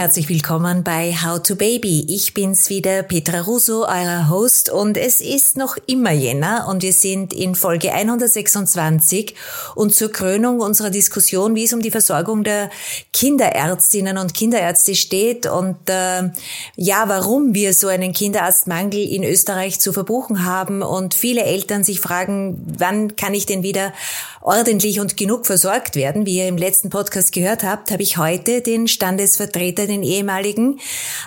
herzlich willkommen bei How to Baby. Ich bin's wieder, Petra Russo, euer Host. Und es ist noch immer Jänner und wir sind in Folge 126 und zur Krönung unserer Diskussion, wie es um die Versorgung der Kinderärztinnen und Kinderärzte steht und äh, ja, warum wir so einen Kinderarztmangel in Österreich zu verbuchen haben. Und viele Eltern sich fragen, wann kann ich denn wieder ordentlich und genug versorgt werden. Wie ihr im letzten Podcast gehört habt, habe ich heute den Standesvertreter, den ehemaligen,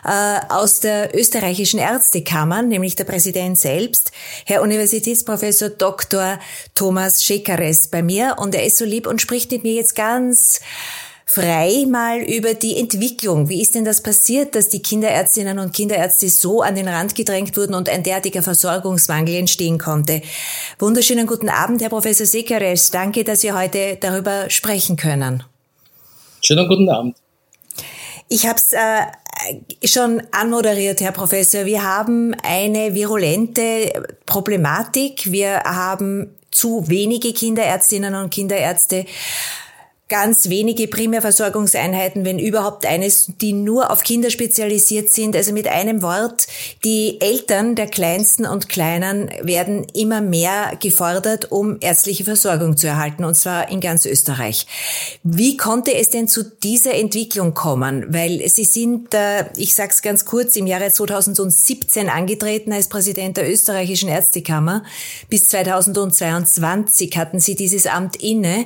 äh, aus der österreichischen Ärztekammer, nämlich der Präsident selbst, Herr Universitätsprofessor Dr. Thomas Schekares bei mir. Und er ist so lieb und spricht mit mir jetzt ganz frei mal über die Entwicklung. Wie ist denn das passiert, dass die Kinderärztinnen und Kinderärzte so an den Rand gedrängt wurden und ein derartiger Versorgungsmangel entstehen konnte? Wunderschönen guten Abend, Herr Professor Sekares. Danke, dass wir heute darüber sprechen können. Schönen guten Abend. Ich habe es äh, schon anmoderiert, Herr Professor. Wir haben eine virulente Problematik. Wir haben zu wenige Kinderärztinnen und Kinderärzte ganz wenige Primärversorgungseinheiten, wenn überhaupt eines, die nur auf Kinder spezialisiert sind. Also mit einem Wort, die Eltern der Kleinsten und Kleinen werden immer mehr gefordert, um ärztliche Versorgung zu erhalten, und zwar in ganz Österreich. Wie konnte es denn zu dieser Entwicklung kommen? Weil Sie sind, ich sage es ganz kurz, im Jahre 2017 angetreten als Präsident der österreichischen Ärztekammer. Bis 2022 hatten Sie dieses Amt inne.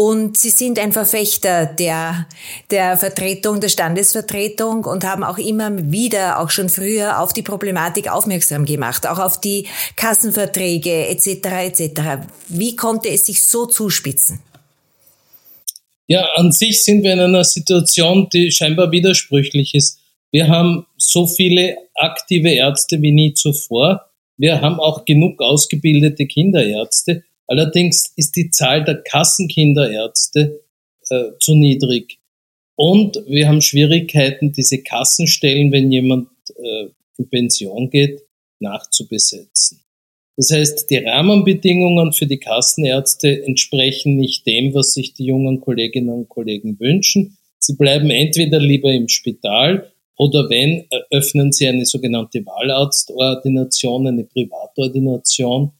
Und sie sind ein Verfechter der, der Vertretung, der Standesvertretung und haben auch immer wieder, auch schon früher, auf die Problematik aufmerksam gemacht, auch auf die Kassenverträge etc. etc. Wie konnte es sich so zuspitzen? Ja, an sich sind wir in einer Situation, die scheinbar widersprüchlich ist. Wir haben so viele aktive Ärzte wie nie zuvor. Wir haben auch genug ausgebildete Kinderärzte. Allerdings ist die Zahl der Kassenkinderärzte äh, zu niedrig. Und wir haben Schwierigkeiten, diese Kassenstellen, wenn jemand äh, in Pension geht, nachzubesetzen. Das heißt, die Rahmenbedingungen für die Kassenärzte entsprechen nicht dem, was sich die jungen Kolleginnen und Kollegen wünschen. Sie bleiben entweder lieber im Spital oder wenn, öffnen sie eine sogenannte Wahlarztordination, eine Privatordination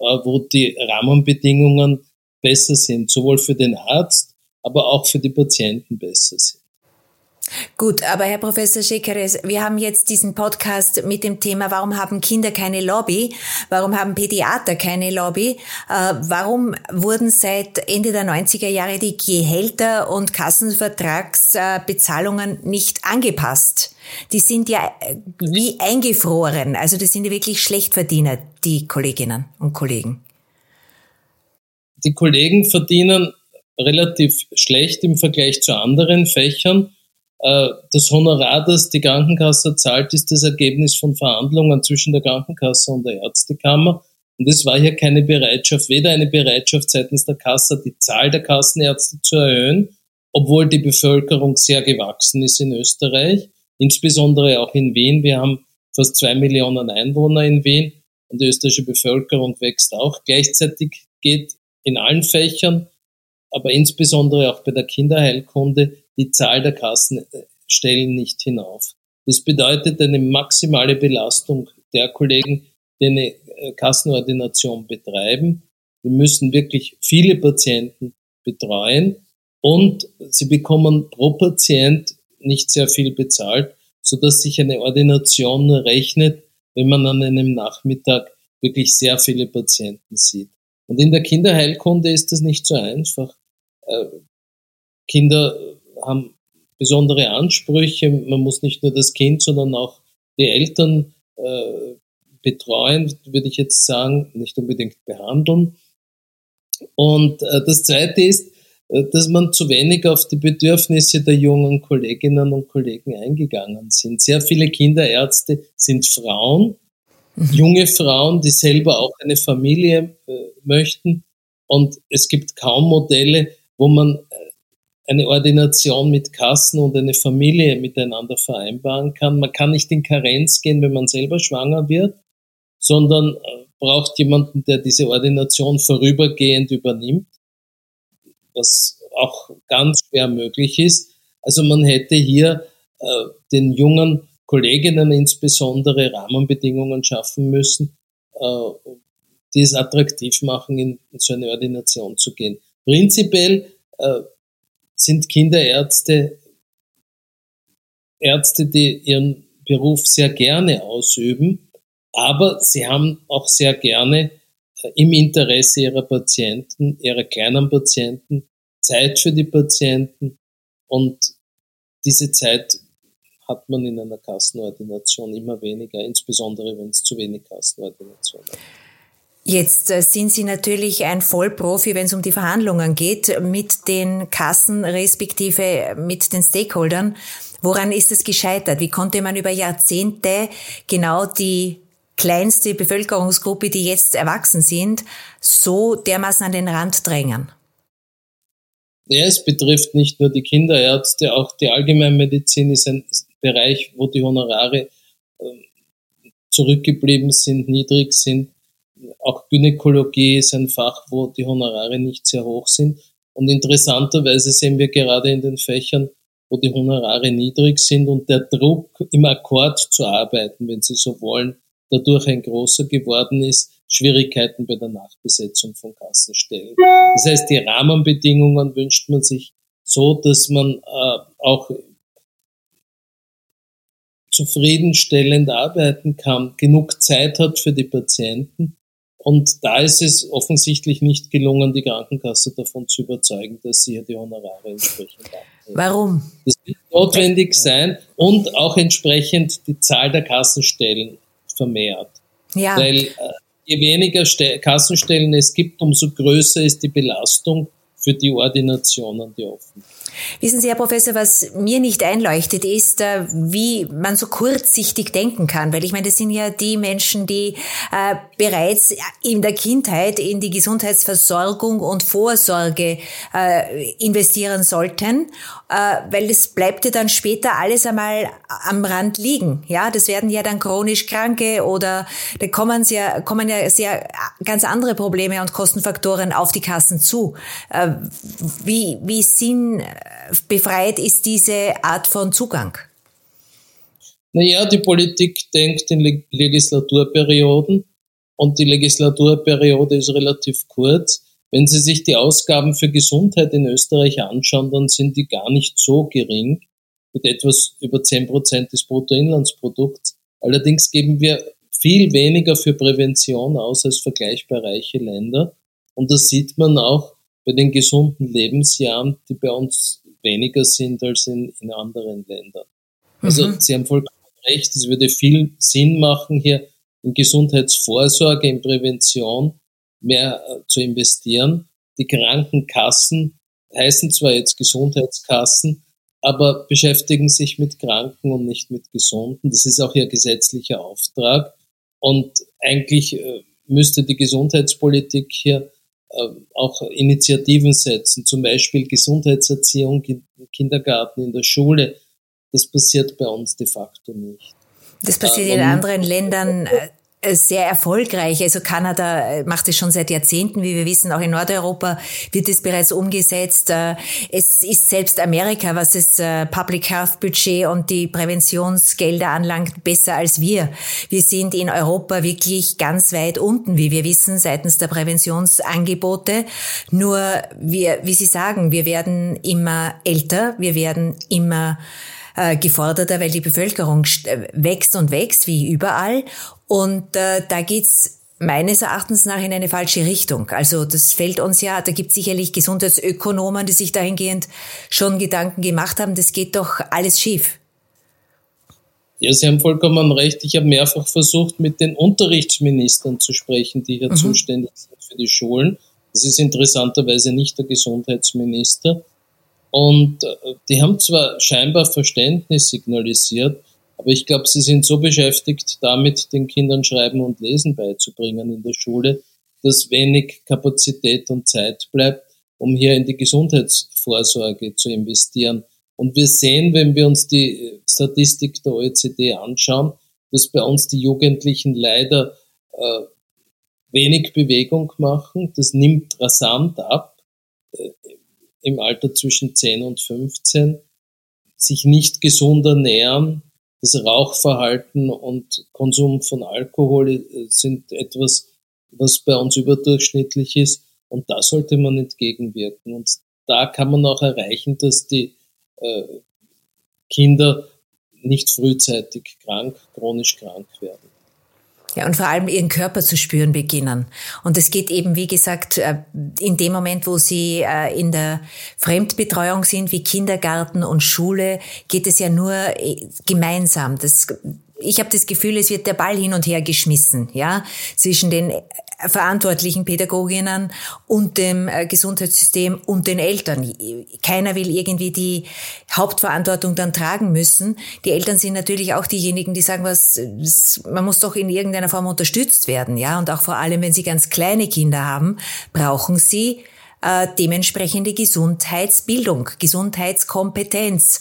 wo die Rahmenbedingungen besser sind, sowohl für den Arzt, aber auch für die Patienten besser sind. Gut, aber Herr Professor Schekares, wir haben jetzt diesen Podcast mit dem Thema, warum haben Kinder keine Lobby? Warum haben Pädiater keine Lobby? Äh, warum wurden seit Ende der 90er Jahre die Gehälter und Kassenvertragsbezahlungen nicht angepasst? Die sind ja äh, wie eingefroren. Also das sind ja wirklich Schlechtverdiener, die Kolleginnen und Kollegen. Die Kollegen verdienen relativ schlecht im Vergleich zu anderen Fächern. Äh, das Honorar, das die Krankenkasse zahlt, ist das Ergebnis von Verhandlungen zwischen der Krankenkasse und der Ärztekammer. Und es war hier keine Bereitschaft, weder eine Bereitschaft seitens der Kasse, die Zahl der Kassenärzte zu erhöhen, obwohl die Bevölkerung sehr gewachsen ist in Österreich, insbesondere auch in Wien. Wir haben fast zwei Millionen Einwohner in Wien und die österreichische Bevölkerung wächst auch. Gleichzeitig geht in allen Fächern, aber insbesondere auch bei der Kinderheilkunde, die Zahl der Kassenstellen nicht hinauf. Das bedeutet eine maximale Belastung der Kollegen, die eine äh, Kassenordination betreiben. Wir müssen wirklich viele Patienten betreuen und sie bekommen pro Patient nicht sehr viel bezahlt, so dass sich eine Ordination nur rechnet, wenn man an einem Nachmittag wirklich sehr viele Patienten sieht. Und in der Kinderheilkunde ist das nicht so einfach. Äh, Kinder haben besondere Ansprüche. Man muss nicht nur das Kind, sondern auch die Eltern äh, betreuen, würde ich jetzt sagen, nicht unbedingt behandeln. Und äh, das Zweite ist, äh, dass man zu wenig auf die Bedürfnisse der jungen Kolleginnen und Kollegen eingegangen sind. Sehr viele Kinderärzte sind Frauen, mhm. junge Frauen, die selber auch eine Familie äh, möchten. Und es gibt kaum Modelle, wo man eine Ordination mit Kassen und eine Familie miteinander vereinbaren kann. Man kann nicht in Karenz gehen, wenn man selber schwanger wird, sondern äh, braucht jemanden, der diese Ordination vorübergehend übernimmt, was auch ganz schwer möglich ist. Also man hätte hier äh, den jungen Kolleginnen insbesondere Rahmenbedingungen schaffen müssen, äh, die es attraktiv machen, in, so eine Ordination zu gehen. Prinzipiell äh, sind Kinderärzte Ärzte, die ihren Beruf sehr gerne ausüben, aber sie haben auch sehr gerne äh, im Interesse ihrer Patienten, ihrer kleinen Patienten, Zeit für die Patienten und diese Zeit hat man in einer Kassenordination immer weniger, insbesondere wenn es zu wenig Kassenordinationen gibt. Jetzt äh, sind Sie natürlich ein Vollprofi, wenn es um die Verhandlungen geht, mit den Kassen respektive mit den Stakeholdern. Woran ist es gescheitert? Wie konnte man über Jahrzehnte genau die kleinste Bevölkerungsgruppe, die jetzt erwachsen sind, so dermaßen an den Rand drängen? Ja, es betrifft nicht nur die Kinderärzte, auch die Allgemeinmedizin ist ein Bereich, wo die Honorare ähm, zurückgeblieben sind, niedrig sind. Auch Gynäkologie ist ein Fach, wo die Honorare nicht sehr hoch sind. Und interessanterweise sehen wir gerade in den Fächern, wo die Honorare niedrig sind und der Druck im Akkord zu arbeiten, wenn Sie so wollen, dadurch ein großer geworden ist, Schwierigkeiten bei der Nachbesetzung von Kassenstellen. Das heißt, die Rahmenbedingungen wünscht man sich so, dass man äh, auch zufriedenstellend arbeiten kann, genug Zeit hat für die Patienten. Und da ist es offensichtlich nicht gelungen, die Krankenkasse davon zu überzeugen, dass sie die Honorare entsprechend abnehmen. Warum? Das wird notwendig sein und auch entsprechend die Zahl der Kassenstellen vermehrt. Ja. Weil äh, je weniger Ste Kassenstellen es gibt, umso größer ist die Belastung für die Ordinationen, die offen. Wissen Sie, Herr Professor, was mir nicht einleuchtet, ist, äh, wie man so kurzsichtig denken kann. Weil ich meine, das sind ja die Menschen, die äh, bereits in der Kindheit in die Gesundheitsversorgung und Vorsorge äh, investieren sollten, weil es bleibt ja dann später alles einmal am Rand liegen. Ja, das werden ja dann chronisch Kranke oder da kommen ja, kommen ja sehr ganz andere Probleme und Kostenfaktoren auf die Kassen zu. Wie, wie sind befreit ist diese Art von Zugang? Naja, die Politik denkt in Legislaturperioden und die Legislaturperiode ist relativ kurz. Wenn Sie sich die Ausgaben für Gesundheit in Österreich anschauen, dann sind die gar nicht so gering, mit etwas über zehn Prozent des Bruttoinlandsprodukts. Allerdings geben wir viel weniger für Prävention aus als vergleichbar reiche Länder. Und das sieht man auch bei den gesunden Lebensjahren, die bei uns weniger sind als in, in anderen Ländern. Also mhm. Sie haben vollkommen recht, es würde viel Sinn machen, hier in Gesundheitsvorsorge, in Prävention mehr äh, zu investieren. Die Krankenkassen heißen zwar jetzt Gesundheitskassen, aber beschäftigen sich mit Kranken und nicht mit Gesunden. Das ist auch ihr gesetzlicher Auftrag. Und eigentlich äh, müsste die Gesundheitspolitik hier auch Initiativen setzen, zum Beispiel Gesundheitserziehung im Kindergarten, in der Schule. Das passiert bei uns de facto nicht. Das passiert in anderen Ländern äh, äh, sehr erfolgreich. Also Kanada äh, macht es schon seit Jahrzehnten, wie wir wissen. Auch in Nordeuropa wird es bereits umgesetzt. Äh, es ist selbst Amerika, was das Public Health Budget und die Präventionsgelder anlangt, besser als wir. Wir sind in Europa wirklich ganz weit unten, wie wir wissen, seitens der Präventionsangebote. Nur wir, wie Sie sagen, wir werden immer älter, wir werden immer geforderter, weil die Bevölkerung wächst und wächst, wie überall. Und äh, da geht's meines Erachtens nach in eine falsche Richtung. Also das fällt uns ja, da gibt sicherlich Gesundheitsökonomen, die sich dahingehend schon Gedanken gemacht haben, das geht doch alles schief. Ja, Sie haben vollkommen recht. Ich habe mehrfach versucht, mit den Unterrichtsministern zu sprechen, die hier mhm. zuständig sind für die Schulen. Das ist interessanterweise nicht der Gesundheitsminister. Und äh, die haben zwar scheinbar Verständnis signalisiert, aber ich glaube, sie sind so beschäftigt damit, den Kindern Schreiben und Lesen beizubringen in der Schule, dass wenig Kapazität und Zeit bleibt, um hier in die Gesundheitsvorsorge zu investieren. Und wir sehen, wenn wir uns die Statistik der OECD anschauen, dass bei uns die Jugendlichen leider äh, wenig Bewegung machen. Das nimmt rasant ab äh, im Alter zwischen 10 und 15 sich nicht gesund ernähren. Das Rauchverhalten und Konsum von Alkohol äh, sind etwas, was bei uns überdurchschnittlich ist. Und da sollte man entgegenwirken. Und da kann man auch erreichen, dass die äh, Kinder nicht frühzeitig krank, chronisch krank werden. Ja, und vor allem ihren Körper zu spüren beginnen. Und es geht eben, wie gesagt, äh, in dem Moment, wo sie äh, in der Fremdbetreuung sind, wie Kindergarten und Schule, geht es ja nur äh, gemeinsam. Das ich habe das Gefühl, es wird der Ball hin und her geschmissen, ja, zwischen den verantwortlichen Pädagoginnen und dem äh, Gesundheitssystem und den Eltern. Keiner will irgendwie die Hauptverantwortung dann tragen müssen. Die Eltern sind natürlich auch diejenigen, die sagen, was, man muss doch in irgendeiner Form unterstützt werden, ja, und auch vor allem, wenn sie ganz kleine Kinder haben, brauchen sie äh, dementsprechende Gesundheitsbildung, Gesundheitskompetenz.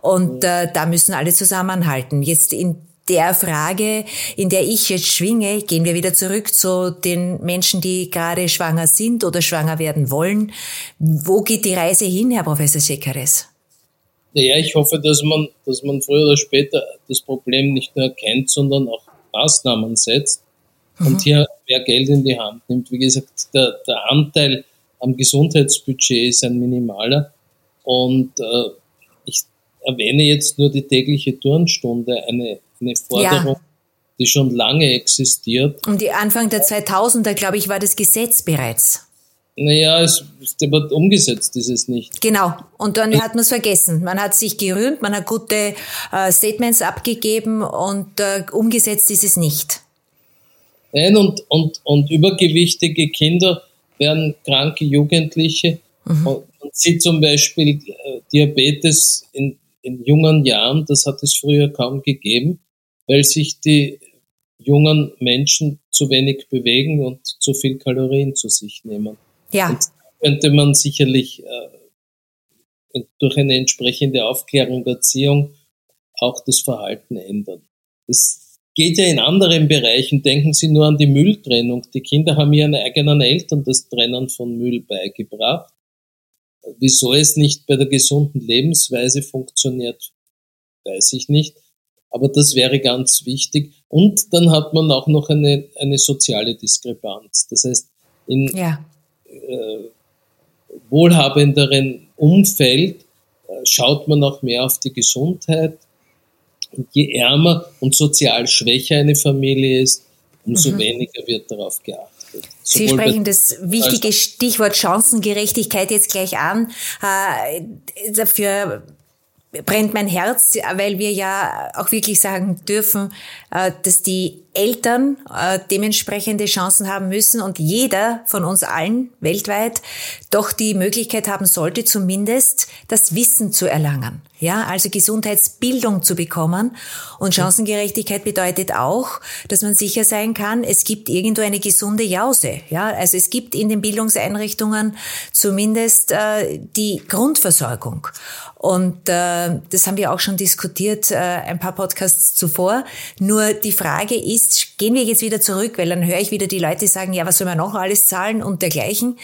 Und äh, da müssen alle zusammenhalten. Jetzt in der Frage, in der ich jetzt schwinge, gehen wir wieder zurück zu den Menschen, die gerade schwanger sind oder schwanger werden wollen. Wo geht die Reise hin, Herr Professor Schekares? Naja, ich hoffe, dass man, dass man früher oder später das Problem nicht nur erkennt, sondern auch Maßnahmen setzt mhm. und hier mehr Geld in die Hand nimmt. Wie gesagt, der, der Anteil am Gesundheitsbudget ist ein minimaler und äh, ich erwähne jetzt nur die tägliche Turnstunde, eine eine Forderung, ja. die schon lange existiert. Um die Anfang der 2000er, glaube ich, war das Gesetz bereits. Naja, es wird umgesetzt, ist es nicht. Genau. Und dann hat man es vergessen. Man hat sich gerühmt, man hat gute äh, Statements abgegeben und äh, umgesetzt ist es nicht. Nein, und, und, und übergewichtige Kinder werden kranke Jugendliche. Mhm. Und man sieht zum Beispiel äh, Diabetes in, in jungen Jahren, das hat es früher kaum gegeben weil sich die jungen Menschen zu wenig bewegen und zu viel Kalorien zu sich nehmen. Ja. Und könnte man sicherlich äh, durch eine entsprechende Aufklärung, Erziehung auch das Verhalten ändern. Das geht ja in anderen Bereichen. Denken Sie nur an die Mülltrennung. Die Kinder haben ihren eigenen Eltern das Trennen von Müll beigebracht. Wieso es nicht bei der gesunden Lebensweise funktioniert, weiß ich nicht. Aber das wäre ganz wichtig. Und dann hat man auch noch eine, eine soziale Diskrepanz. Das heißt, in ja. äh, wohlhabenderen Umfeld äh, schaut man auch mehr auf die Gesundheit. Und je ärmer und sozial schwächer eine Familie ist, umso mhm. weniger wird darauf geachtet. Sie sprechen das wichtige Stichwort Chancengerechtigkeit jetzt gleich an. Äh, dafür brennt mein Herz, weil wir ja auch wirklich sagen dürfen, äh, dass die Eltern äh, dementsprechende Chancen haben müssen und jeder von uns allen weltweit doch die Möglichkeit haben sollte, zumindest das Wissen zu erlangen. Ja, also Gesundheitsbildung zu bekommen. Und Chancengerechtigkeit bedeutet auch, dass man sicher sein kann, es gibt irgendwo eine gesunde Jause. Ja, also es gibt in den Bildungseinrichtungen zumindest äh, die Grundversorgung. Und äh, das haben wir auch schon diskutiert, äh, ein paar Podcasts zuvor. Nur die Frage ist, gehen wir jetzt wieder zurück, weil dann höre ich wieder die Leute sagen, ja, was soll man noch alles zahlen und dergleichen.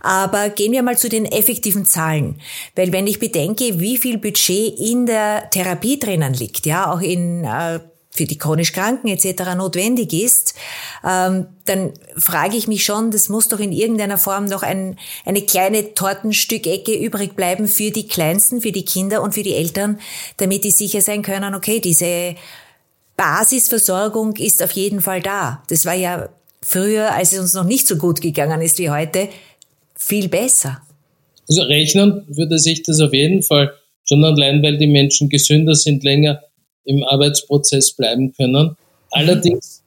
Aber gehen wir mal zu den effektiven Zahlen. Weil wenn ich bedenke, wie viel Budget in der Therapie drinnen liegt, ja, auch in äh, für die chronisch Kranken etc. notwendig ist, ähm, dann frage ich mich schon, das muss doch in irgendeiner Form noch ein, eine kleine Tortenstückecke übrig bleiben für die Kleinsten, für die Kinder und für die Eltern, damit die sicher sein können, okay, diese Basisversorgung ist auf jeden Fall da. Das war ja früher, als es uns noch nicht so gut gegangen ist wie heute, viel besser. Also rechnen würde sich das auf jeden Fall schon allein, weil die Menschen gesünder sind, länger im Arbeitsprozess bleiben können. Allerdings,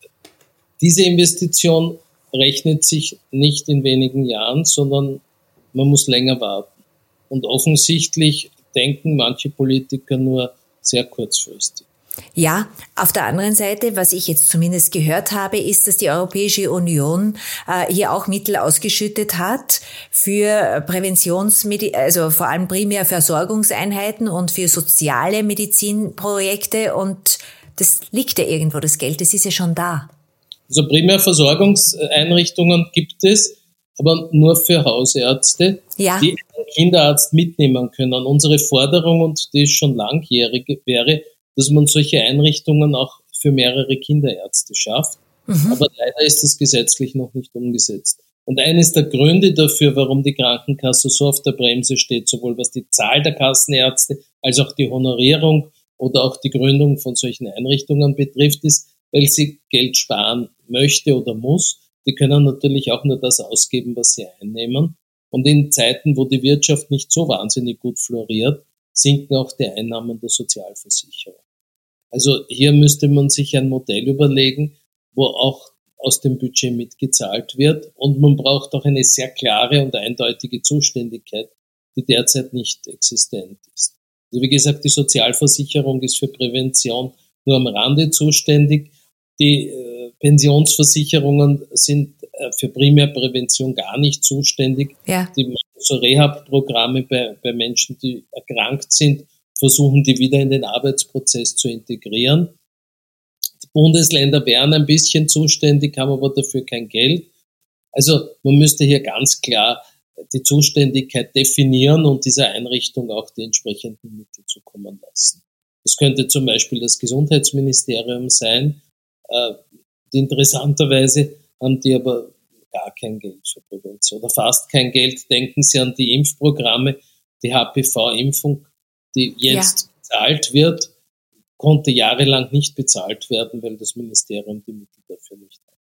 diese Investition rechnet sich nicht in wenigen Jahren, sondern man muss länger warten. Und offensichtlich denken manche Politiker nur sehr kurzfristig. Ja, auf der anderen Seite, was ich jetzt zumindest gehört habe, ist, dass die Europäische Union äh, hier auch Mittel ausgeschüttet hat für Präventionsmedi also vor allem primär Versorgungseinheiten und für soziale Medizinprojekte und das liegt ja irgendwo, das Geld, das ist ja schon da. Also Primärversorgungseinrichtungen gibt es. aber nur für Hausärzte, ja. die einen Kinderarzt mitnehmen können. Unsere Forderung, und die ist schon langjährig, wäre, dass man solche Einrichtungen auch für mehrere Kinderärzte schafft. Mhm. Aber leider ist das gesetzlich noch nicht umgesetzt. Und eines der Gründe dafür, warum die Krankenkasse so auf der Bremse steht, sowohl was die Zahl der Kassenärzte als auch die Honorierung oder auch die Gründung von solchen Einrichtungen betrifft, ist, weil sie Geld sparen möchte oder muss. Die können natürlich auch nur das ausgeben, was sie einnehmen. Und in Zeiten, wo die Wirtschaft nicht so wahnsinnig gut floriert, sinken auch die Einnahmen der Sozialversicherung. Also hier müsste man sich ein Modell überlegen, wo auch aus dem Budget mitgezahlt wird. Und man braucht auch eine sehr klare und eindeutige Zuständigkeit, die derzeit nicht existent ist. Also wie gesagt, die Sozialversicherung ist für Prävention nur am Rande zuständig. Die äh, Pensionsversicherungen sind äh, für Primärprävention gar nicht zuständig. Ja. Die machen so Rehab-Programme bei, bei Menschen, die erkrankt sind, versuchen die wieder in den Arbeitsprozess zu integrieren. Die Bundesländer wären ein bisschen zuständig, haben aber dafür kein Geld. Also man müsste hier ganz klar die Zuständigkeit definieren und dieser Einrichtung auch die entsprechenden Mittel zukommen lassen. Das könnte zum Beispiel das Gesundheitsministerium sein. Äh, interessanterweise haben die aber gar kein Geld für Prävention oder fast kein Geld. Denken Sie an die Impfprogramme, die HPV-Impfung, die jetzt ja. bezahlt wird, konnte jahrelang nicht bezahlt werden, weil das Ministerium die Mittel dafür nicht hat.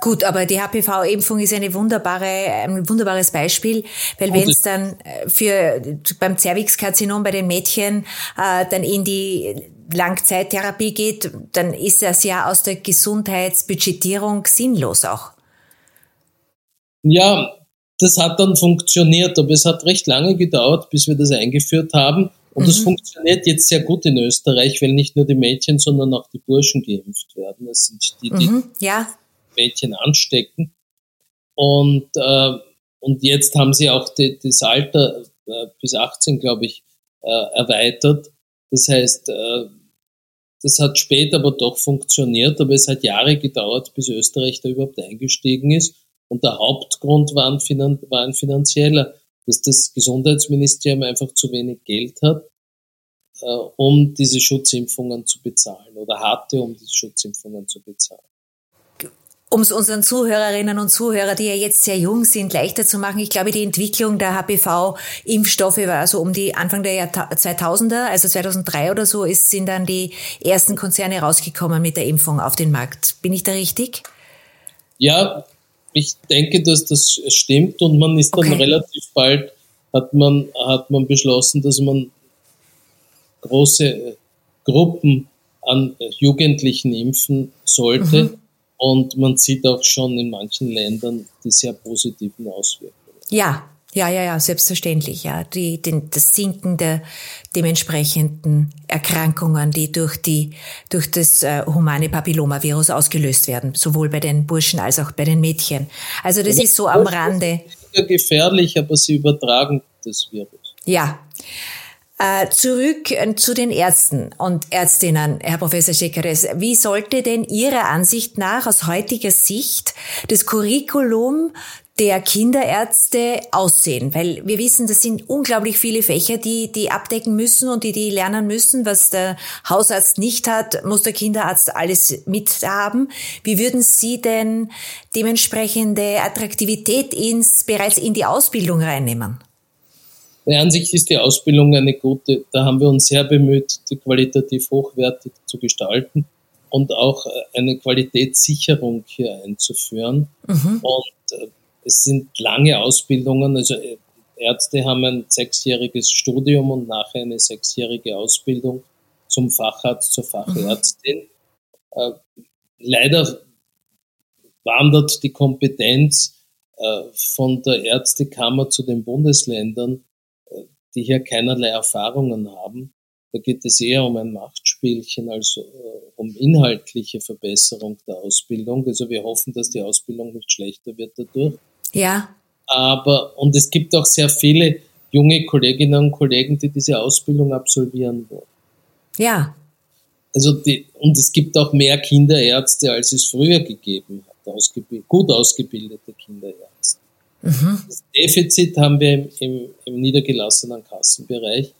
Gut, aber die HPV-Impfung ist eine wunderbare, ein wunderbares Beispiel, weil wenn es dann äh, für beim Zervixkarzinom bei den Mädchen äh, dann in die Langzeittherapie geht, dann ist das ja aus der Gesundheitsbudgetierung sinnlos auch. Ja, das hat dann funktioniert, aber es hat recht lange gedauert, bis wir das eingeführt haben. Und mhm. das funktioniert jetzt sehr gut in Österreich, weil nicht nur die Mädchen, sondern auch die Burschen geimpft werden. Das sind die, die mhm, ja. Mädchen anstecken. Und, äh, und jetzt haben sie auch die, das Alter äh, bis 18, glaube ich, äh, erweitert. Das heißt, äh, das hat später aber doch funktioniert, aber es hat Jahre gedauert, bis Österreich da überhaupt eingestiegen ist. Und der Hauptgrund war ein, Finan war ein finanzieller, dass das Gesundheitsministerium einfach zu wenig Geld hat, äh, um diese Schutzimpfungen zu bezahlen oder hatte, um diese Schutzimpfungen zu bezahlen um es unseren Zuhörerinnen und Zuhörern, die ja jetzt sehr jung sind, leichter zu machen. Ich glaube, die Entwicklung der HPV-Impfstoffe war so um die Anfang der 2000er, also 2003 oder so, ist, sind dann die ersten Konzerne rausgekommen mit der Impfung auf den Markt. Bin ich da richtig? Ja, ich denke, dass das stimmt und man ist dann okay. relativ bald, hat man, hat man beschlossen, dass man große Gruppen an Jugendlichen impfen sollte. Mhm. Und man sieht auch schon in manchen Ländern die sehr positiven Auswirkungen. Ja, ja, ja, ja, selbstverständlich, ja. Die, den, das Sinken der dementsprechenden Erkrankungen, die durch die, durch das äh, humane Papillomavirus ausgelöst werden, sowohl bei den Burschen als auch bei den Mädchen. Also das ja, ist so am Rande. Gefährlich, aber sie übertragen das Virus. Ja. Äh, zurück äh, zu den Ärzten und Ärztinnen, Herr Professor Scheckeres. Wie sollte denn Ihrer Ansicht nach aus heutiger Sicht das Curriculum der Kinderärzte aussehen? Weil wir wissen, das sind unglaublich viele Fächer, die die abdecken müssen und die die lernen müssen. Was der Hausarzt nicht hat, muss der Kinderarzt alles mithaben. Wie würden Sie denn dementsprechende Attraktivität ins, bereits in die Ausbildung reinnehmen? Der Ansicht ist die Ausbildung eine gute. Da haben wir uns sehr bemüht, die qualitativ hochwertig zu gestalten und auch äh, eine Qualitätssicherung hier einzuführen. Mhm. Und äh, es sind lange Ausbildungen, also äh, Ärzte haben ein sechsjähriges Studium und nachher eine sechsjährige Ausbildung zum Facharzt, zur Fachärztin. Mhm. leider wandert die Kompetenz von der Ärztekammer zu den Bundesländern die hier keinerlei Erfahrungen haben. Da geht es eher um ein Machtspielchen als äh, um inhaltliche Verbesserung der Ausbildung. Also wir hoffen, dass die Ausbildung nicht schlechter wird dadurch. Ja. Aber, und es gibt auch sehr viele junge Kolleginnen und Kollegen, die diese Ausbildung absolvieren wollen. Ja. Also die, und es gibt auch mehr Kinderärzte, als es früher gegeben hat, ausgebild, gut ausgebildete Kinderärzte. Mhm. Das Defizit haben wir im, im, im niedergelassenen Kassenbereich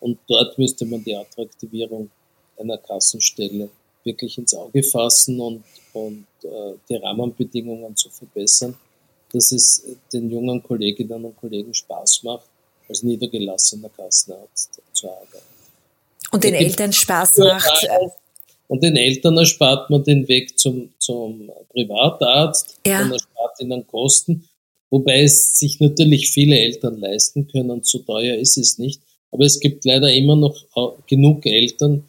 und dort müsste man die Attraktivierung einer Kassenstelle wirklich ins Auge fassen und, und äh, die Rahmenbedingungen zu verbessern, dass es den jungen Kolleginnen und Kollegen Spaß macht, als niedergelassener Kassenarzt zu arbeiten. Und den Eltern Spaß macht. Äh, und den Eltern erspart man den Weg zum, zum Privatarzt ja. und erspart ihnen Kosten, wobei es sich natürlich viele Eltern leisten können, so teuer ist es nicht. Aber es gibt leider immer noch genug Eltern,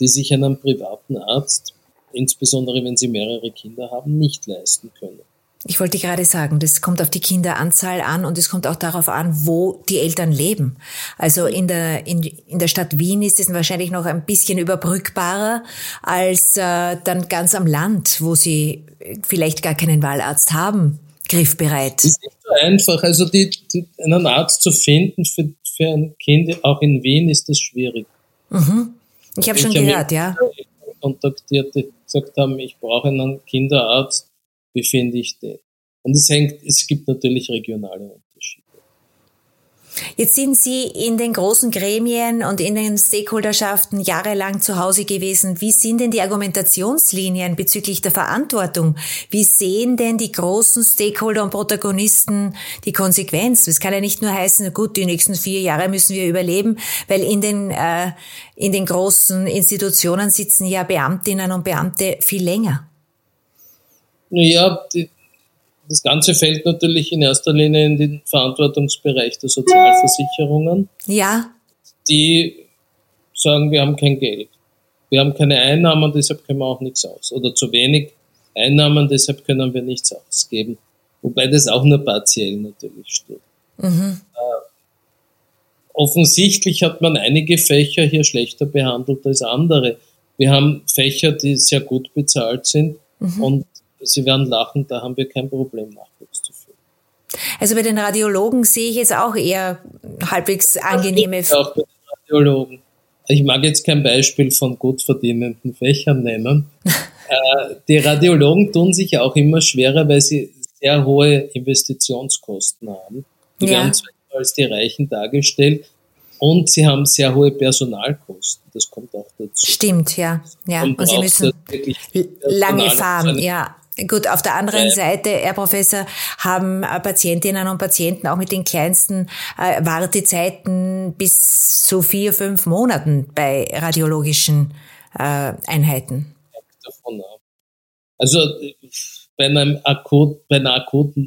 die sich einen privaten Arzt, insbesondere wenn sie mehrere Kinder haben, nicht leisten können. Ich wollte gerade sagen, das kommt auf die Kinderanzahl an und es kommt auch darauf an, wo die Eltern leben. Also in der, in, in der Stadt Wien ist es wahrscheinlich noch ein bisschen überbrückbarer als äh, dann ganz am Land, wo sie vielleicht gar keinen Wahlarzt haben, griffbereit. Es ist nicht so einfach. Also die, die, einen Arzt zu finden für, für ein Kind, auch in Wien, ist das schwierig. Mhm. Ich habe schon gehört, ja. Kontaktiert, die gesagt haben, ich brauche einen Kinderarzt wie finde ich den? Und es hängt, es gibt natürlich regionale Unterschiede. Jetzt sind Sie in den großen Gremien und in den Stakeholderschaften jahrelang zu Hause gewesen. Wie sind denn die Argumentationslinien bezüglich der Verantwortung? Wie sehen denn die großen Stakeholder und Protagonisten die Konsequenz? Es kann ja nicht nur heißen, gut, die nächsten vier Jahre müssen wir überleben, weil in den, äh, in den großen Institutionen sitzen ja Beamtinnen und Beamte viel länger. Ja, die, das Ganze fällt natürlich in erster Linie in den Verantwortungsbereich der Sozialversicherungen. Ja. Die sagen, wir haben kein Geld. Wir haben keine Einnahmen, deshalb können wir auch nichts aus. Oder zu wenig Einnahmen, deshalb können wir nichts ausgeben. Wobei das auch nur partiell natürlich stimmt. Mhm. Äh, offensichtlich hat man einige Fächer hier schlechter behandelt als andere. Wir haben Fächer, die sehr gut bezahlt sind mhm. und Sie werden lachen, da haben wir kein Problem, Nachwuchs zu führen. Also bei den Radiologen sehe ich jetzt auch eher halbwegs angenehme. Auch bei den Radiologen. Ich mag jetzt kein Beispiel von gut verdienenden Fächern nennen. Äh, die Radiologen tun sich auch immer schwerer, weil sie sehr hohe Investitionskosten haben. Die ja. werden zwar als die Reichen dargestellt, und sie haben sehr hohe Personalkosten. Das kommt auch dazu. Stimmt, ja. ja. Und, und sie müssen lange fahren, ja. Gut, auf der anderen ja. Seite, Herr Professor, haben äh, Patientinnen und Patienten auch mit den kleinsten äh, Wartezeiten bis zu vier, fünf Monaten bei radiologischen äh, Einheiten. Also bei, einem akut, bei einer akuten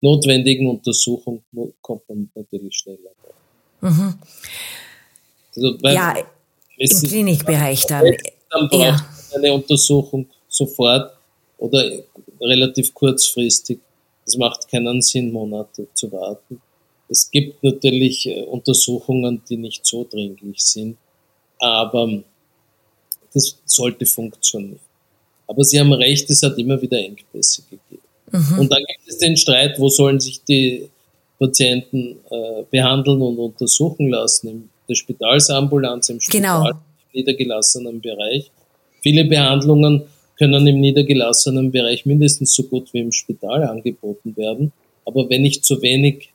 notwendigen Untersuchung kommt man natürlich schneller. Mhm. Also, ja, im Klinikbereich dann. Dann braucht ja. eine Untersuchung sofort oder relativ kurzfristig. Es macht keinen Sinn, Monate zu warten. Es gibt natürlich äh, Untersuchungen, die nicht so dringlich sind, aber das sollte funktionieren. Aber Sie haben recht, es hat immer wieder Engpässe gegeben. Mhm. Und dann gibt es den Streit, wo sollen sich die Patienten äh, behandeln und untersuchen lassen, in der Spitalsambulanz, im Spital, genau. im niedergelassenen Bereich. Viele Behandlungen können im niedergelassenen Bereich mindestens so gut wie im Spital angeboten werden. Aber wenn ich zu wenig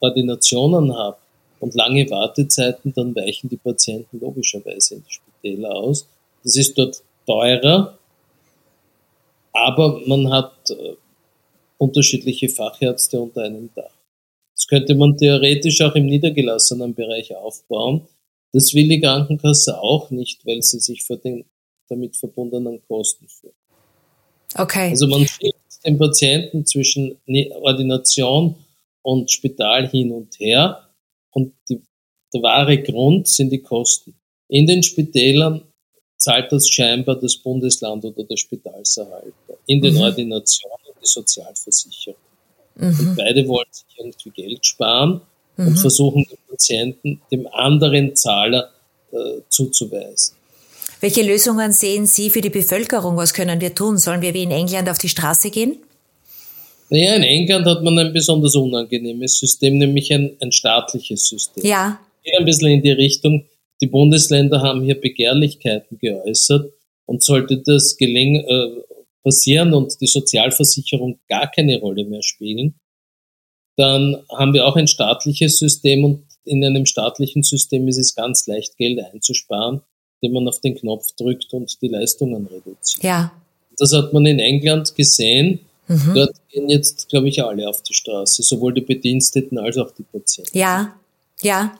Ordinationen habe und lange Wartezeiten, dann weichen die Patienten logischerweise in die Spitäler aus. Das ist dort teurer, aber man hat äh, unterschiedliche Fachärzte unter einem Dach. Das könnte man theoretisch auch im niedergelassenen Bereich aufbauen. Das will die Krankenkasse auch nicht, weil sie sich vor den damit verbundenen Kosten führen. Okay. Also man schiebt den Patienten zwischen Ordination und Spital hin und her und die, der wahre Grund sind die Kosten. In den Spitälern zahlt das scheinbar das Bundesland oder der Spitalserhalter. In den mhm. Ordinationen die Sozialversicherung. Mhm. Und beide wollen sich irgendwie Geld sparen mhm. und versuchen den Patienten dem anderen Zahler äh, zuzuweisen. Welche Lösungen sehen Sie für die Bevölkerung? Was können wir tun? Sollen wir wie in England auf die Straße gehen? Naja, in England hat man ein besonders unangenehmes System, nämlich ein, ein staatliches System. Ja. Geht ein bisschen in die Richtung, die Bundesländer haben hier Begehrlichkeiten geäußert und sollte das gelingen, äh, passieren und die Sozialversicherung gar keine Rolle mehr spielen, dann haben wir auch ein staatliches System und in einem staatlichen System ist es ganz leicht, Geld einzusparen, indem man auf den Knopf drückt und die Leistungen reduziert. Ja. Das hat man in England gesehen. Mhm. Dort gehen jetzt, glaube ich, alle auf die Straße, sowohl die Bediensteten als auch die Patienten. Ja, ja.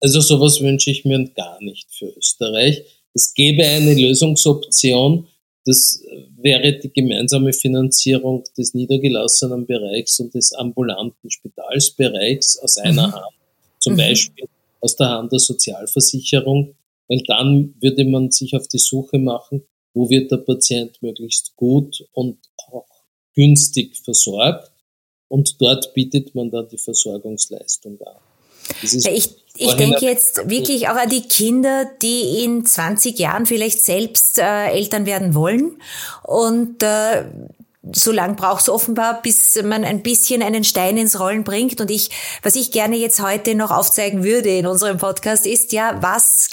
Also sowas wünsche ich mir gar nicht für Österreich. Es gäbe eine Lösungsoption, das wäre die gemeinsame Finanzierung des niedergelassenen Bereichs und des ambulanten Spitalsbereichs aus einer mhm. Hand, zum mhm. Beispiel aus der Hand der Sozialversicherung, weil dann würde man sich auf die Suche machen, wo wird der Patient möglichst gut und auch günstig versorgt und dort bietet man dann die Versorgungsleistung an. Ich ich denke jetzt wirklich auch an die Kinder, die in 20 Jahren vielleicht selbst äh, Eltern werden wollen und äh, so lang braucht es offenbar, bis man ein bisschen einen Stein ins Rollen bringt. Und ich, was ich gerne jetzt heute noch aufzeigen würde in unserem Podcast, ist ja, was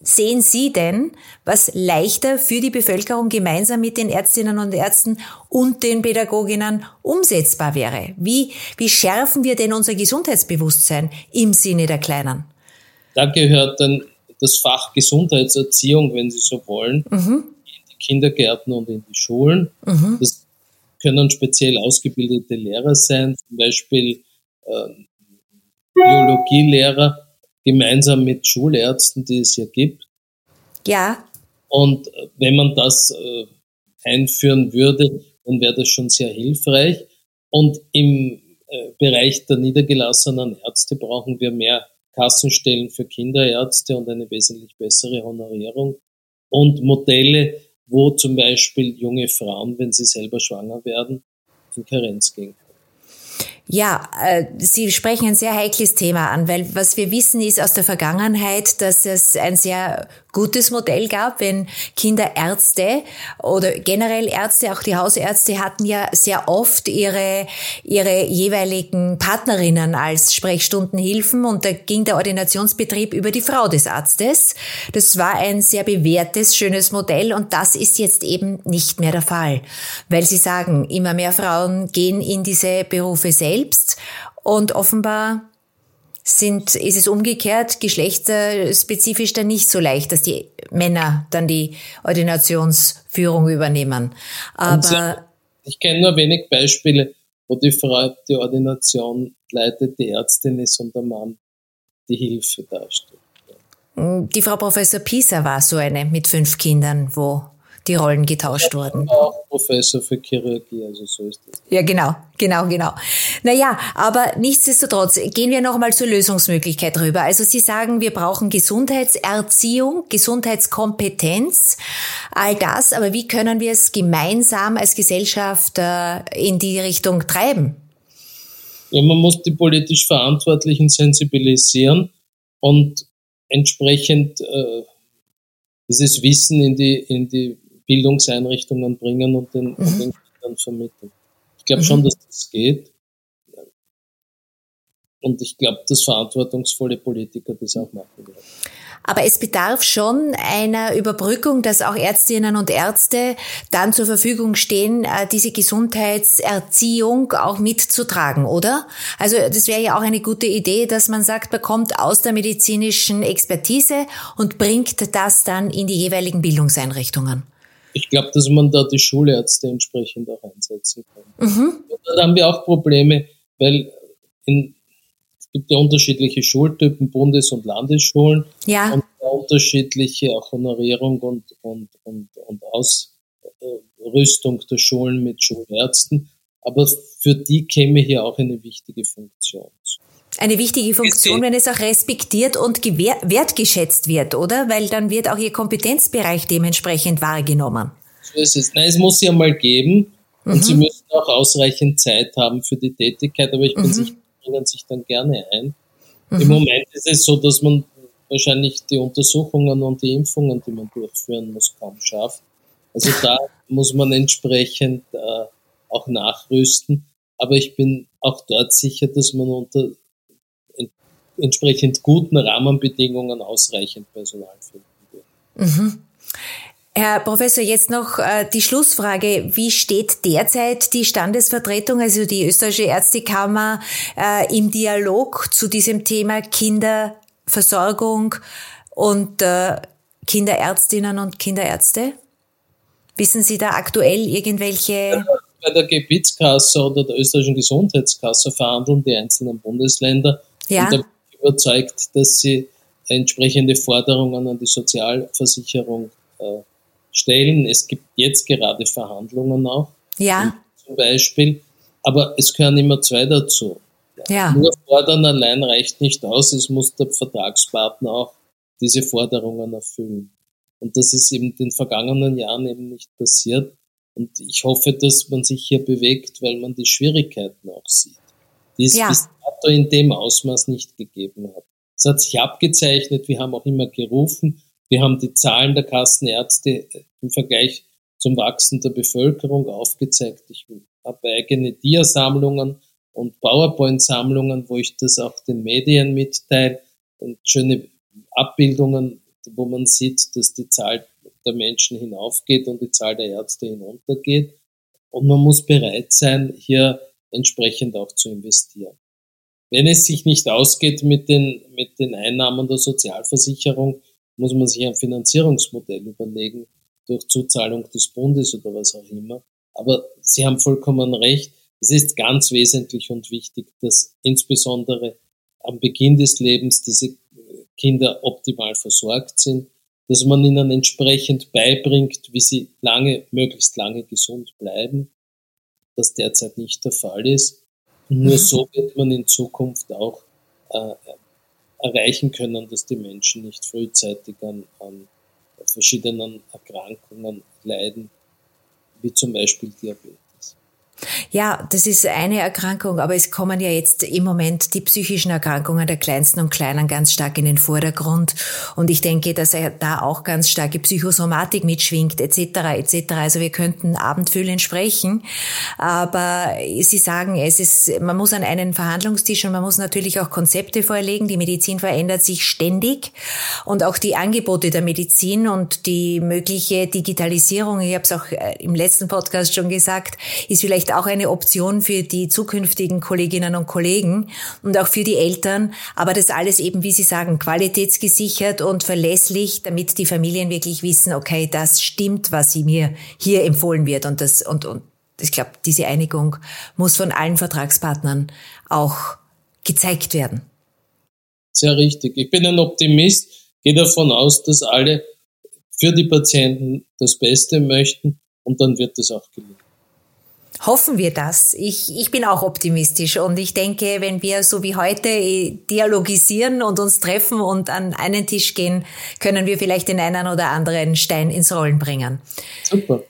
sehen Sie denn, was leichter für die Bevölkerung gemeinsam mit den Ärztinnen und Ärzten und den Pädagoginnen umsetzbar wäre? Wie, wie schärfen wir denn unser Gesundheitsbewusstsein im Sinne der Kleinen? Da gehört dann das Fach Gesundheitserziehung, wenn Sie so wollen, mhm. in die Kindergärten und in die Schulen. Mhm. Das können speziell ausgebildete Lehrer sein, zum Beispiel äh, Biologielehrer, gemeinsam mit Schulärzten, die es hier gibt. Ja. Und äh, wenn man das äh, einführen würde, dann wäre das schon sehr hilfreich. Und im äh, Bereich der niedergelassenen Ärzte brauchen wir mehr Kassenstellen für Kinderärzte und eine wesentlich bessere Honorierung und Modelle, wo zum Beispiel junge Frauen, wenn sie selber schwanger werden, in Karenz gehen können. Ja, äh, Sie sprechen ein sehr heikles Thema an, weil was wir wissen ist aus der Vergangenheit, dass es ein sehr gutes Modell gab, wenn Kinderärzte oder generell Ärzte, auch die Hausärzte hatten ja sehr oft ihre, ihre jeweiligen Partnerinnen als Sprechstundenhilfen und da ging der Ordinationsbetrieb über die Frau des Arztes. Das war ein sehr bewährtes, schönes Modell und das ist jetzt eben nicht mehr der Fall, weil Sie sagen, immer mehr Frauen gehen in diese Berufe selbst und offenbar sind, ist es umgekehrt, geschlechterspezifisch dann nicht so leicht, dass die Männer dann die Ordinationsführung übernehmen. Aber ich kenne nur wenig Beispiele, wo die Frau die Ordination leitet, die Ärztin ist und der Mann die Hilfe darstellt. Die Frau Professor Pisa war so eine mit fünf Kindern, wo die Rollen getauscht wurden. Auch Professor für Chirurgie, also so ist das. Ja, genau, genau, genau. Naja, aber nichtsdestotrotz gehen wir nochmal zur Lösungsmöglichkeit rüber. Also Sie sagen, wir brauchen Gesundheitserziehung, Gesundheitskompetenz, all das, aber wie können wir es gemeinsam als Gesellschaft äh, in die Richtung treiben? Ja, man muss die politisch Verantwortlichen sensibilisieren und entsprechend äh, dieses Wissen in die, in die Bildungseinrichtungen bringen und den, mhm. und den Kindern vermitteln. Ich glaube mhm. schon, dass das geht. Und ich glaube, dass verantwortungsvolle Politiker das auch machen werden. Aber es bedarf schon einer Überbrückung, dass auch Ärztinnen und Ärzte dann zur Verfügung stehen, äh, diese Gesundheitserziehung auch mitzutragen, oder? Also das wäre ja auch eine gute Idee, dass man sagt, man kommt aus der medizinischen Expertise und bringt das dann in die jeweiligen Bildungseinrichtungen ich glaube, dass man da die Schulärzte entsprechend auch einsetzen kann. Mhm. Da haben wir auch Probleme, weil in, es gibt ja unterschiedliche Schultypen, Bundes- und Landesschulen ja. und unterschiedliche auch Honorierung und, und, und, und Ausrüstung der Schulen mit Schulärzten. Aber für die käme hier auch eine wichtige Funktion zu eine wichtige Funktion, wenn es auch respektiert und wertgeschätzt wird, oder? Weil dann wird auch Ihr Kompetenzbereich dementsprechend wahrgenommen. So ist es. Nein, es muss sie einmal geben und mhm. Sie müssen auch ausreichend Zeit haben für die Tätigkeit, aber ich bin mhm. sicher, Sie bringen sich dann gerne ein. Mhm. Im Moment ist es so, dass man wahrscheinlich die Untersuchungen und die Impfungen, die man durchführen muss, kaum schafft. Also da muss man entsprechend äh, auch nachrüsten. Aber ich bin auch dort sicher, dass man unter entsprechend guten Rahmenbedingungen ausreichend Personal finden wird. Mhm. Herr Professor, jetzt noch äh, die Schlussfrage. Wie steht derzeit die Standesvertretung, also die österreichische Ärztekammer, äh, im Dialog zu diesem Thema Kinderversorgung und äh, Kinderärztinnen und Kinderärzte? Wissen Sie da aktuell irgendwelche? Bei der Gebietskasse oder der österreichischen Gesundheitskasse verhandeln die einzelnen Bundesländer. Ja. Und überzeugt, dass sie entsprechende Forderungen an die Sozialversicherung äh, stellen. Es gibt jetzt gerade Verhandlungen auch. Ja. Zum Beispiel. Aber es gehören immer zwei dazu. Ja. Nur fordern allein reicht nicht aus. Es muss der Vertragspartner auch diese Forderungen erfüllen. Und das ist eben in den vergangenen Jahren eben nicht passiert. Und ich hoffe, dass man sich hier bewegt, weil man die Schwierigkeiten auch sieht, die es ja. bis dato in dem Ausmaß nicht gegeben hat. Es hat sich abgezeichnet, wir haben auch immer gerufen, wir haben die Zahlen der Kassenärzte im Vergleich zum Wachsen der Bevölkerung aufgezeigt. Ich habe eigene Diasammlungen und PowerPoint-Sammlungen, wo ich das auch den Medien mitteile und schöne Abbildungen, wo man sieht, dass die Zahl der Menschen hinaufgeht und die Zahl der Ärzte hinuntergeht. Und man muss bereit sein, hier entsprechend auch zu investieren. Wenn es sich nicht ausgeht mit den, mit den Einnahmen der Sozialversicherung, muss man sich ein Finanzierungsmodell überlegen, durch Zuzahlung des Bundes oder was auch immer. Aber Sie haben vollkommen recht. Es ist ganz wesentlich und wichtig, dass insbesondere am Beginn des Lebens diese Kinder optimal versorgt sind, dass man ihnen entsprechend beibringt, wie sie lange, möglichst lange gesund bleiben, was derzeit nicht der Fall ist. Und nur so wird man in Zukunft auch äh, erreichen können, dass die Menschen nicht frühzeitig an, an verschiedenen Erkrankungen leiden, wie zum Beispiel Diabetes. Ja, das ist eine Erkrankung, aber es kommen ja jetzt im Moment die psychischen Erkrankungen der Kleinsten und Kleinen ganz stark in den Vordergrund. Und ich denke, dass er da auch ganz starke Psychosomatik mitschwingt, etc., etc. Also wir könnten abendfüllend sprechen. Aber Sie sagen, es ist, man muss an einen Verhandlungstisch und man muss natürlich auch Konzepte vorlegen. Die Medizin verändert sich ständig und auch die Angebote der Medizin und die mögliche Digitalisierung, ich habe es auch äh, im letzten Podcast schon gesagt, ist vielleicht vielleicht auch eine Option für die zukünftigen Kolleginnen und Kollegen und auch für die Eltern. Aber das alles eben, wie Sie sagen, qualitätsgesichert und verlässlich, damit die Familien wirklich wissen, okay, das stimmt, was sie mir hier empfohlen wird. Und das, und, und ich glaube, diese Einigung muss von allen Vertragspartnern auch gezeigt werden. Sehr richtig. Ich bin ein Optimist, gehe davon aus, dass alle für die Patienten das Beste möchten und dann wird es auch gelingen. Hoffen wir das. Ich, ich bin auch optimistisch und ich denke, wenn wir so wie heute äh, dialogisieren und uns treffen und an einen Tisch gehen, können wir vielleicht den einen oder anderen Stein ins Rollen bringen. Super.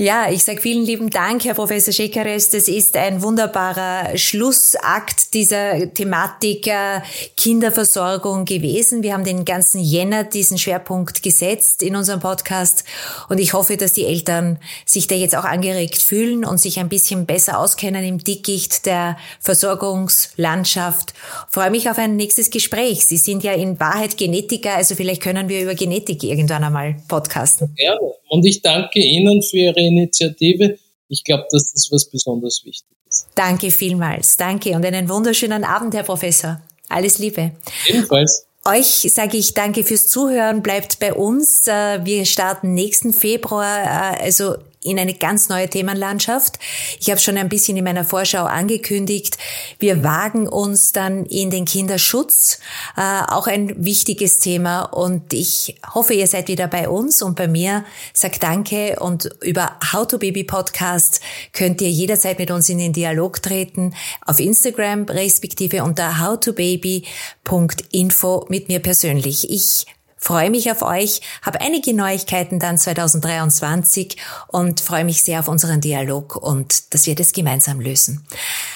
Ja, ich sage vielen lieben Dank, Herr Professor Schekares. Das ist ein wunderbarer Schlussakt dieser Thematik äh, Kinderversorgung gewesen. Wir haben den ganzen Jänner diesen Schwerpunkt gesetzt in unserem Podcast und ich hoffe, dass die Eltern sich da jetzt auch angeregt fühlen und sich ein bisschen besser auskennen im Dickicht der Versorgungslandschaft. Ich freue mich auf ein nächstes Gespräch. Sie sind ja in Wahrheit Genetiker, also vielleicht können wir über Genetik irgendwann einmal podcasten. Gerne. Und ich danke Ihnen für Ihre Initiative. Ich glaube, dass das was besonders wichtig ist. Danke vielmals. Danke und einen wunderschönen Abend, Herr Professor. Alles Liebe. Ebenfalls. Euch sage ich danke fürs Zuhören. Bleibt bei uns. Äh, wir starten nächsten Februar, äh, also in eine ganz neue Themenlandschaft. Ich habe schon ein bisschen in meiner Vorschau angekündigt, wir wagen uns dann in den Kinderschutz, äh, auch ein wichtiges Thema und ich hoffe, ihr seid wieder bei uns und bei mir. Sagt danke und über How to Baby Podcast könnt ihr jederzeit mit uns in den Dialog treten, auf Instagram respektive unter howtobaby.info mit mir persönlich. Ich Freue mich auf euch, habe einige Neuigkeiten dann 2023 und freue mich sehr auf unseren Dialog und dass wir das gemeinsam lösen.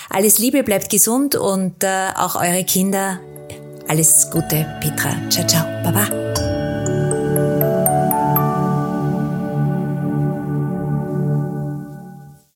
Alles Liebe, bleibt gesund und äh, auch eure Kinder. Alles Gute, Petra. Ciao, ciao. Baba.